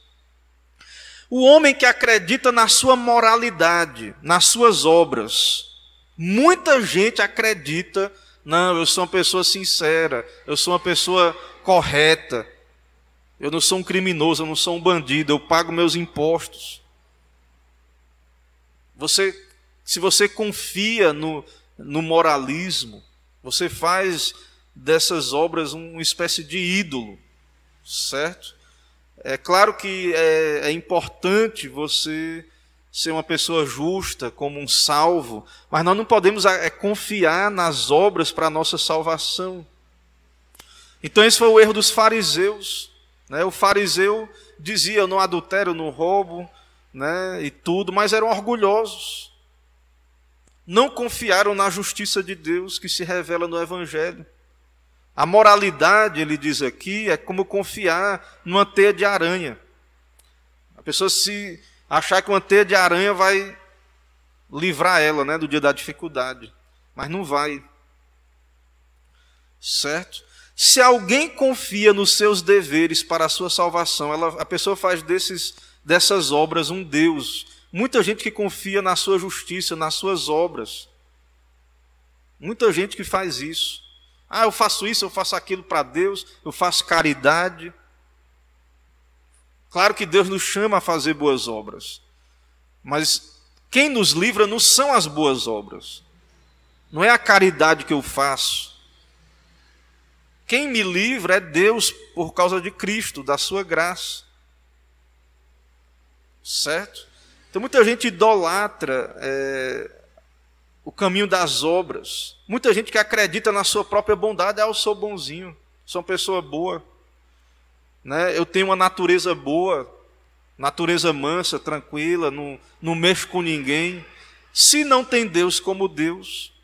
O homem que acredita na sua moralidade, nas suas obras. Muita gente acredita, não, eu sou uma pessoa sincera, eu sou uma pessoa correta, eu não sou um criminoso, eu não sou um bandido, eu pago meus impostos. Você, se você confia no, no moralismo, você faz dessas obras uma espécie de ídolo certo? É claro que é, é importante você ser uma pessoa justa, como um salvo, mas nós não podemos é, confiar nas obras para a nossa salvação. Então, esse foi o erro dos fariseus. Né? O fariseu dizia: Eu não adultero, não roubo, né? e tudo, mas eram orgulhosos. Não confiaram na justiça de Deus que se revela no Evangelho. A moralidade, ele diz aqui, é como confiar numa teia de aranha. A pessoa se achar que uma teia de aranha vai livrar ela né, do dia da dificuldade. Mas não vai. Certo? Se alguém confia nos seus deveres para a sua salvação, ela, a pessoa faz desses, dessas obras um Deus. Muita gente que confia na sua justiça, nas suas obras. Muita gente que faz isso. Ah, eu faço isso, eu faço aquilo para Deus, eu faço caridade. Claro que Deus nos chama a fazer boas obras, mas quem nos livra não são as boas obras, não é a caridade que eu faço. Quem me livra é Deus por causa de Cristo, da Sua graça. Certo? Então muita gente idolatra é, o caminho das obras. Muita gente que acredita na sua própria bondade, ah, eu sou bonzinho, sou uma pessoa boa, né? eu tenho uma natureza boa, natureza mansa, tranquila, não, não mexo com ninguém. Se não tem Deus como Deus,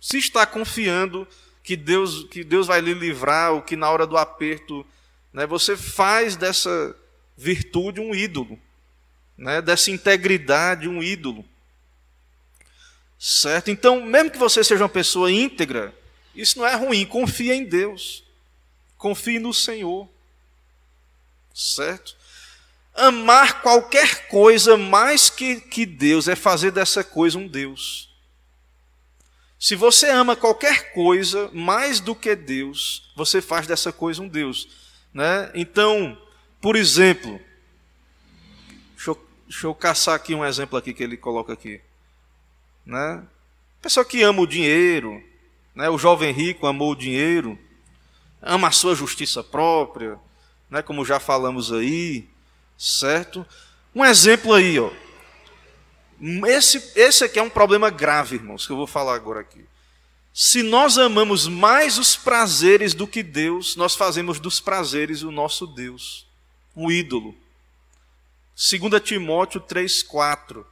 se está confiando que Deus, que Deus vai lhe livrar, ou que na hora do aperto, né, você faz dessa virtude um ídolo, né, dessa integridade um ídolo. Certo? Então, mesmo que você seja uma pessoa íntegra, isso não é ruim. Confie em Deus. Confie no Senhor. Certo? Amar qualquer coisa mais que, que Deus é fazer dessa coisa um Deus. Se você ama qualquer coisa mais do que Deus, você faz dessa coisa um Deus. Né? Então, por exemplo, deixa eu, deixa eu caçar aqui um exemplo aqui que ele coloca aqui. Né? Pessoa que ama o dinheiro, né? o jovem rico amou o dinheiro, ama a sua justiça própria, né? como já falamos aí. Certo? Um exemplo aí, ó. Esse, esse aqui é um problema grave, irmãos, que eu vou falar agora aqui. Se nós amamos mais os prazeres do que Deus, nós fazemos dos prazeres o nosso Deus, um ídolo. 2 Timóteo 3,4.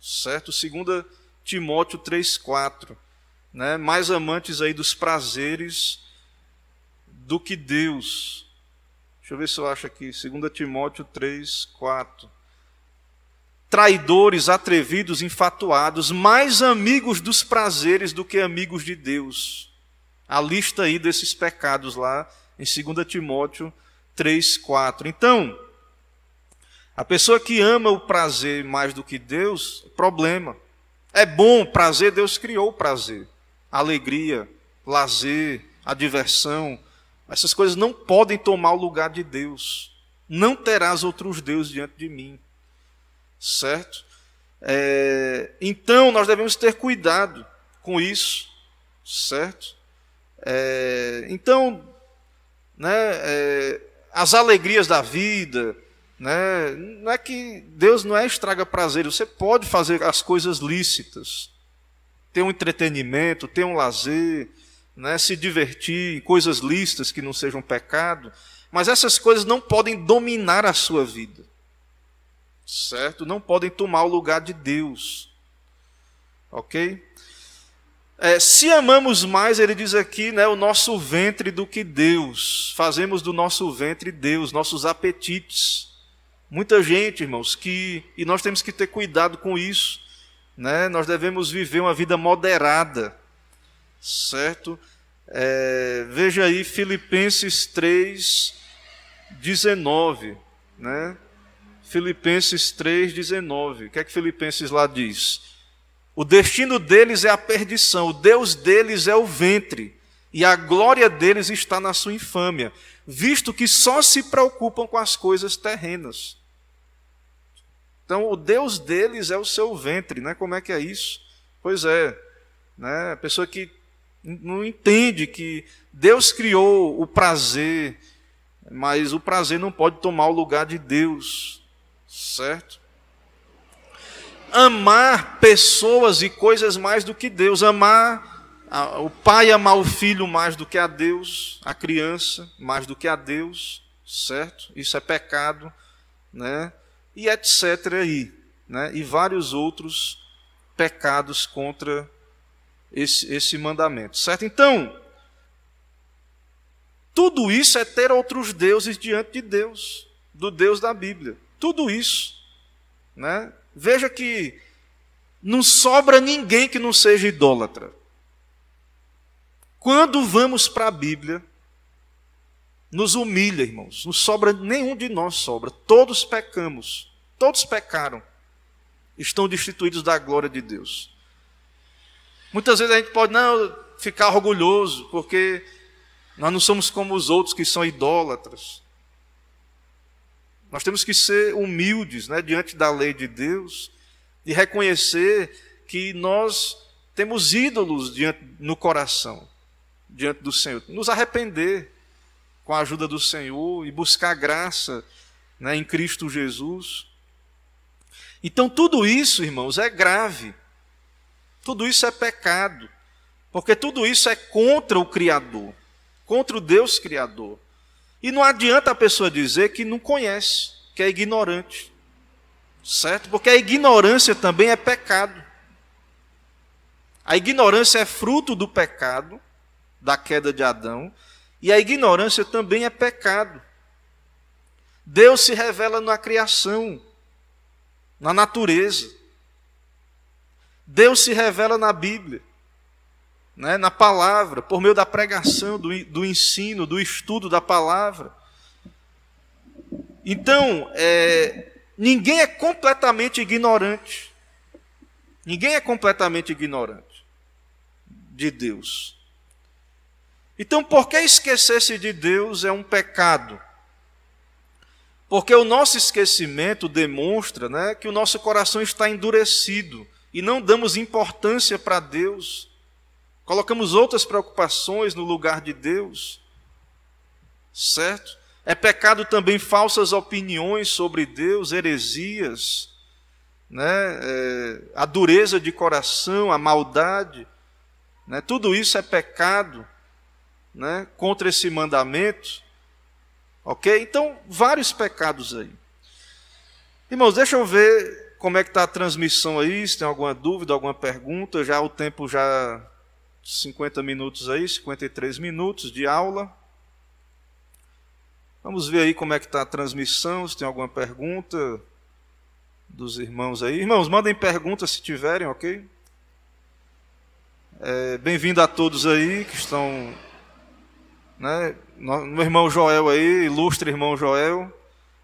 Certo? 2 Timóteo 3,4. Né? Mais amantes aí dos prazeres do que Deus. Deixa eu ver se eu acho aqui. 2 Timóteo 3,4 traidores, atrevidos, infatuados, mais amigos dos prazeres do que amigos de Deus. A lista aí desses pecados lá em 2 Timóteo 3, 4. Então, a pessoa que ama o prazer mais do que Deus, problema. É bom, prazer, Deus criou o prazer. Alegria, lazer, a diversão. Essas coisas não podem tomar o lugar de Deus. Não terás outros deuses diante de mim certo? É, então nós devemos ter cuidado com isso, certo? É, então, né, é, as alegrias da vida, né, não é que Deus não é estraga prazer, você pode fazer as coisas lícitas, ter um entretenimento, ter um lazer, né, se divertir, coisas lícitas que não sejam pecado, mas essas coisas não podem dominar a sua vida certo? Não podem tomar o lugar de Deus, ok? É, se amamos mais, ele diz aqui, né, o nosso ventre do que Deus, fazemos do nosso ventre Deus, nossos apetites. Muita gente, irmãos, que e nós temos que ter cuidado com isso, né? Nós devemos viver uma vida moderada, certo? É, veja aí Filipenses 3, 19, né? Filipenses 3,19. O que é que Filipenses lá diz? O destino deles é a perdição, o Deus deles é o ventre, e a glória deles está na sua infâmia, visto que só se preocupam com as coisas terrenas. Então, o Deus deles é o seu ventre, né? Como é que é isso? Pois é, né? A pessoa que não entende que Deus criou o prazer, mas o prazer não pode tomar o lugar de Deus. Certo? Amar pessoas e coisas mais do que Deus. Amar o pai amar o filho mais do que a Deus, a criança mais do que a Deus, certo? Isso é pecado, né? E etc aí, né? E vários outros pecados contra esse, esse mandamento, certo? Então, tudo isso é ter outros deuses diante de Deus, do Deus da Bíblia. Tudo isso. Né? Veja que não sobra ninguém que não seja idólatra. Quando vamos para a Bíblia, nos humilha, irmãos. Não sobra, nenhum de nós sobra. Todos pecamos. Todos pecaram. Estão destituídos da glória de Deus. Muitas vezes a gente pode não ficar orgulhoso, porque nós não somos como os outros que são idólatras. Nós temos que ser humildes né, diante da lei de Deus e reconhecer que nós temos ídolos diante, no coração, diante do Senhor. Nos arrepender com a ajuda do Senhor e buscar graça né, em Cristo Jesus. Então, tudo isso, irmãos, é grave. Tudo isso é pecado. Porque tudo isso é contra o Criador, contra o Deus Criador. E não adianta a pessoa dizer que não conhece, que é ignorante. Certo? Porque a ignorância também é pecado. A ignorância é fruto do pecado, da queda de Adão, e a ignorância também é pecado. Deus se revela na criação, na natureza. Deus se revela na Bíblia né, na palavra, por meio da pregação, do, do ensino, do estudo da palavra. Então, é, ninguém é completamente ignorante. Ninguém é completamente ignorante de Deus. Então, por que esquecer-se de Deus é um pecado? Porque o nosso esquecimento demonstra né, que o nosso coração está endurecido e não damos importância para Deus colocamos outras preocupações no lugar de Deus, certo? É pecado também falsas opiniões sobre Deus, heresias, né? É, a dureza de coração, a maldade. Né? Tudo isso é pecado né? contra esse mandamento. Ok? Então, vários pecados aí. Irmãos, deixa eu ver como é que está a transmissão aí, se tem alguma dúvida, alguma pergunta. Já o tempo já 50 minutos aí, 53 minutos de aula. Vamos ver aí como é que está a transmissão, se tem alguma pergunta dos irmãos aí. Irmãos, mandem perguntas se tiverem, ok? É, Bem-vindo a todos aí que estão. Né, meu irmão Joel aí, ilustre irmão Joel,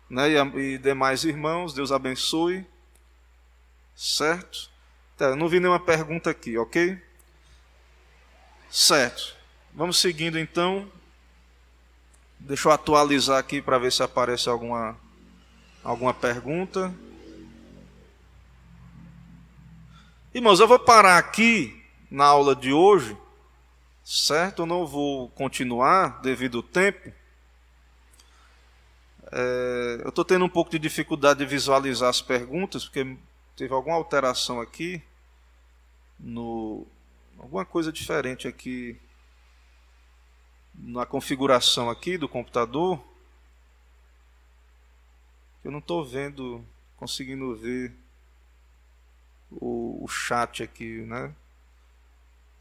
né, e, demais irmãos, Deus abençoe. Certo? Tá, não vi nenhuma pergunta aqui, ok? Certo. Vamos seguindo então. Deixa eu atualizar aqui para ver se aparece alguma, alguma pergunta. Irmãos, eu vou parar aqui na aula de hoje, certo? Eu não vou continuar devido ao tempo. É, eu estou tendo um pouco de dificuldade de visualizar as perguntas, porque teve alguma alteração aqui, no, alguma coisa diferente aqui na configuração aqui do computador, eu não estou vendo, conseguindo ver o, o, chat aqui, né?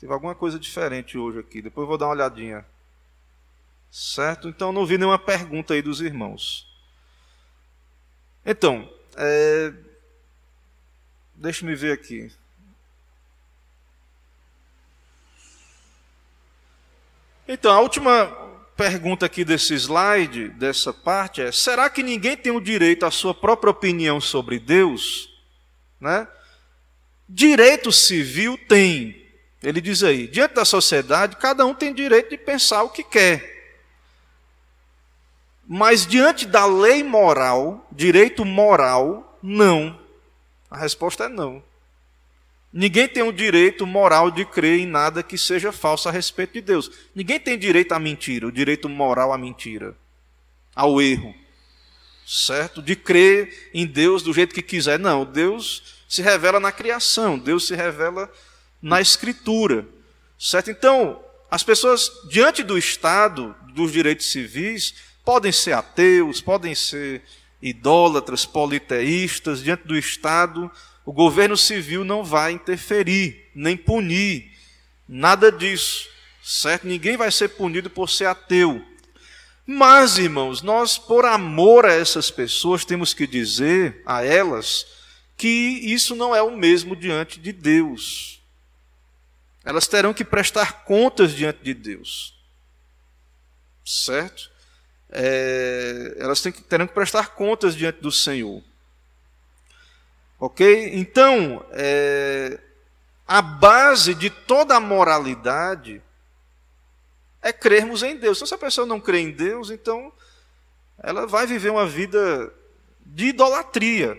Teve alguma coisa diferente hoje aqui. Depois eu vou dar uma olhadinha. Certo? Então não vi nenhuma pergunta aí dos irmãos. Então, é... deixa-me ver aqui. Então, a última pergunta aqui desse slide, dessa parte, é: será que ninguém tem o direito à sua própria opinião sobre Deus? Né? Direito civil tem. Ele diz aí: diante da sociedade, cada um tem direito de pensar o que quer. Mas diante da lei moral, direito moral, não. A resposta é não. Ninguém tem o direito moral de crer em nada que seja falso a respeito de Deus. Ninguém tem direito à mentira, o direito moral à mentira, ao erro. Certo? De crer em Deus do jeito que quiser. Não, Deus se revela na criação, Deus se revela na escritura. Certo? Então, as pessoas diante do Estado, dos direitos civis, podem ser ateus, podem ser idólatras, politeístas, diante do Estado, o governo civil não vai interferir, nem punir, nada disso, certo? Ninguém vai ser punido por ser ateu. Mas, irmãos, nós, por amor a essas pessoas, temos que dizer a elas que isso não é o mesmo diante de Deus. Elas terão que prestar contas diante de Deus. Certo? É, elas que, terão que prestar contas diante do Senhor. Ok? Então, é, a base de toda a moralidade é crermos em Deus. Então, se a pessoa não crê em Deus, então ela vai viver uma vida de idolatria.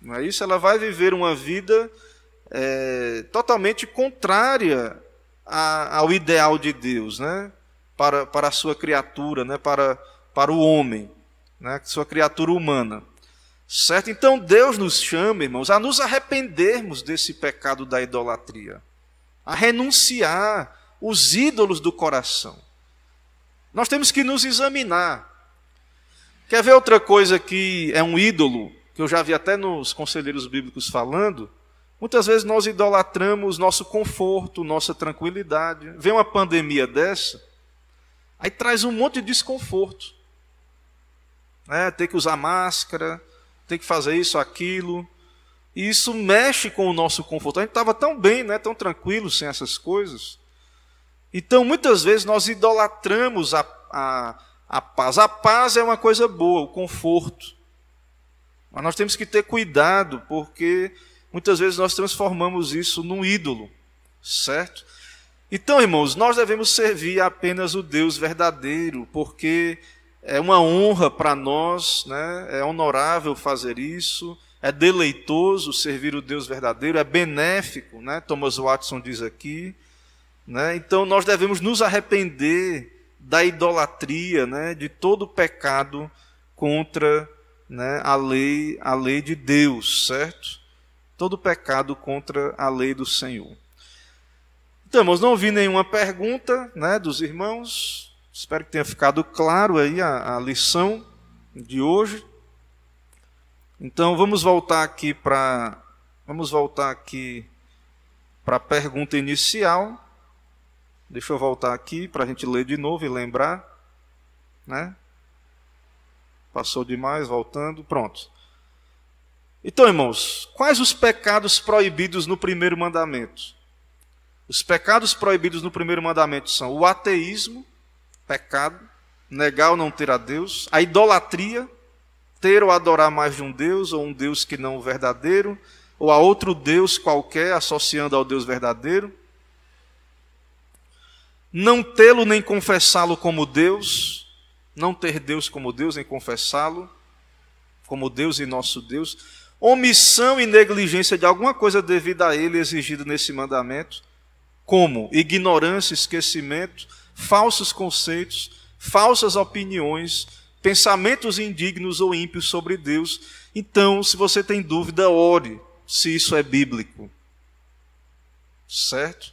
Não é isso? Ela vai viver uma vida é, totalmente contrária a, ao ideal de Deus, né? Para, para a sua criatura, né? para, para o homem, né? sua criatura humana. Certo? Então Deus nos chama, irmãos, a nos arrependermos desse pecado da idolatria, a renunciar os ídolos do coração. Nós temos que nos examinar. Quer ver outra coisa que é um ídolo, que eu já vi até nos conselheiros bíblicos falando? Muitas vezes nós idolatramos nosso conforto, nossa tranquilidade. Vem uma pandemia dessa, aí traz um monte de desconforto. É, ter que usar máscara, tem que fazer isso, aquilo. E isso mexe com o nosso conforto. A gente estava tão bem, né, tão tranquilo sem essas coisas. Então, muitas vezes, nós idolatramos a, a, a paz. A paz é uma coisa boa, o conforto. Mas nós temos que ter cuidado, porque muitas vezes nós transformamos isso num ídolo, certo? Então, irmãos, nós devemos servir apenas o Deus verdadeiro, porque é uma honra para nós, né? é honorável fazer isso, é deleitoso servir o Deus verdadeiro, é benéfico, né? Thomas Watson diz aqui. Né? Então nós devemos nos arrepender da idolatria, né, de todo pecado contra né, a lei, a lei de Deus, certo? Todo pecado contra a lei do Senhor. Então, irmãos, não vi nenhuma pergunta né, dos irmãos. Espero que tenha ficado claro aí a, a lição de hoje. Então, vamos voltar aqui para vamos voltar aqui para a pergunta inicial. Deixa eu voltar aqui para a gente ler de novo e lembrar. Né? Passou demais, voltando. Pronto. Então, irmãos, quais os pecados proibidos no primeiro mandamento? Os pecados proibidos no primeiro mandamento são o ateísmo, pecado, negar ou não ter a Deus, a idolatria, ter ou adorar mais de um Deus, ou um Deus que não o verdadeiro, ou a outro Deus qualquer associando ao Deus verdadeiro, não tê-lo nem confessá-lo como Deus, não ter Deus como Deus nem confessá-lo como Deus e nosso Deus, omissão e negligência de alguma coisa devida a ele exigido nesse mandamento, como ignorância, esquecimento, falsos conceitos, falsas opiniões, pensamentos indignos ou ímpios sobre Deus. Então, se você tem dúvida, ore se isso é bíblico. Certo?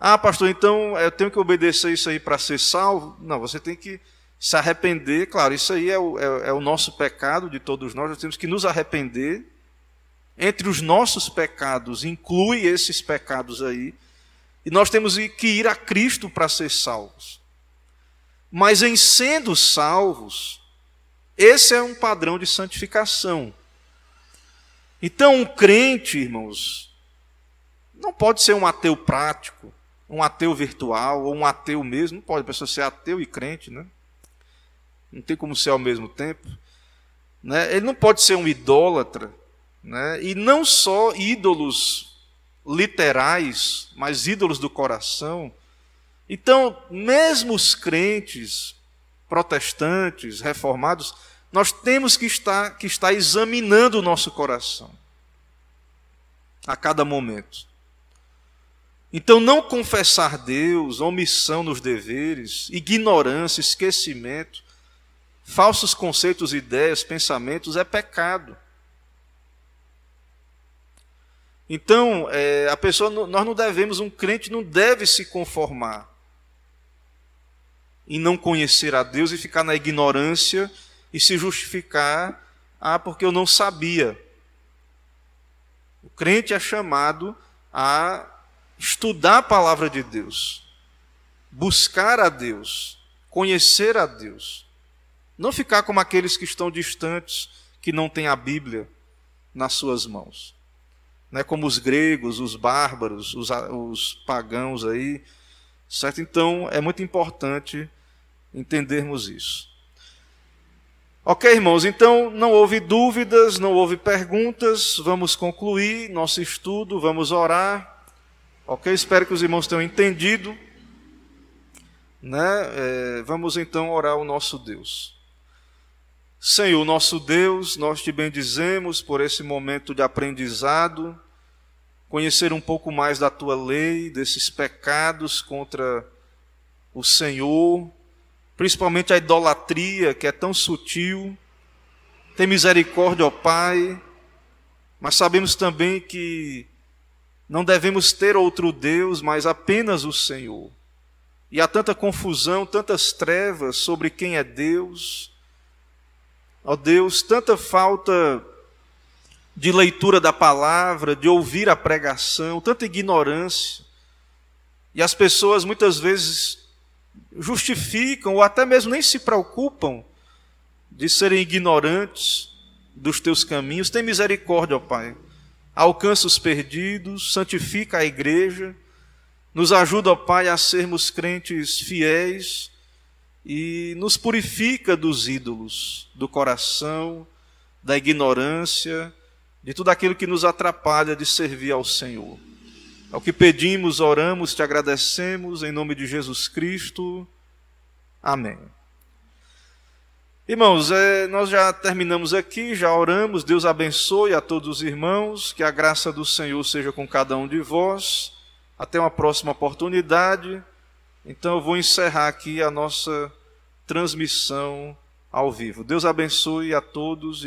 Ah, pastor, então eu tenho que obedecer isso aí para ser salvo? Não, você tem que se arrepender. Claro, isso aí é o, é, é o nosso pecado de todos nós, nós temos que nos arrepender. Entre os nossos pecados, inclui esses pecados aí. E nós temos que ir a Cristo para ser salvos. Mas em sendo salvos, esse é um padrão de santificação. Então, um crente, irmãos, não pode ser um ateu prático um ateu virtual ou um ateu mesmo. Não pode a pessoa ser ateu e crente, né? Não tem como ser ao mesmo tempo. Né? Ele não pode ser um idólatra. Né? E não só ídolos literais, mas ídolos do coração. Então, mesmo os crentes, protestantes, reformados, nós temos que estar, que estar examinando o nosso coração a cada momento. Então, não confessar Deus, omissão nos deveres, ignorância, esquecimento, falsos conceitos, ideias, pensamentos é pecado. Então, é, a pessoa, nós não devemos, um crente não deve se conformar em não conhecer a Deus e ficar na ignorância e se justificar, ah, porque eu não sabia. O crente é chamado a estudar a palavra de Deus, buscar a Deus, conhecer a Deus. Não ficar como aqueles que estão distantes, que não têm a Bíblia nas suas mãos. Não é como os gregos, os bárbaros, os, os pagãos aí. Certo? Então, é muito importante entendermos isso. Ok, irmãos, então não houve dúvidas, não houve perguntas, vamos concluir nosso estudo, vamos orar. Ok? Espero que os irmãos tenham entendido. Né? É, vamos então orar ao nosso Deus. Senhor, nosso Deus, nós te bendizemos por esse momento de aprendizado, conhecer um pouco mais da tua lei, desses pecados contra o Senhor, principalmente a idolatria que é tão sutil. Tem misericórdia, ó Pai, mas sabemos também que não devemos ter outro Deus, mas apenas o Senhor. E há tanta confusão, tantas trevas sobre quem é Deus. Ó Deus, tanta falta de leitura da palavra, de ouvir a pregação, tanta ignorância. E as pessoas muitas vezes justificam ou até mesmo nem se preocupam de serem ignorantes dos teus caminhos. Tem misericórdia, ó Pai alcança os perdidos, santifica a igreja, nos ajuda, ó Pai, a sermos crentes fiéis e nos purifica dos ídolos, do coração, da ignorância, de tudo aquilo que nos atrapalha de servir ao Senhor. Ao que pedimos, oramos, te agradecemos, em nome de Jesus Cristo. Amém. Irmãos, é, nós já terminamos aqui, já oramos. Deus abençoe a todos os irmãos, que a graça do Senhor seja com cada um de vós. Até uma próxima oportunidade. Então eu vou encerrar aqui a nossa transmissão ao vivo. Deus abençoe a todos.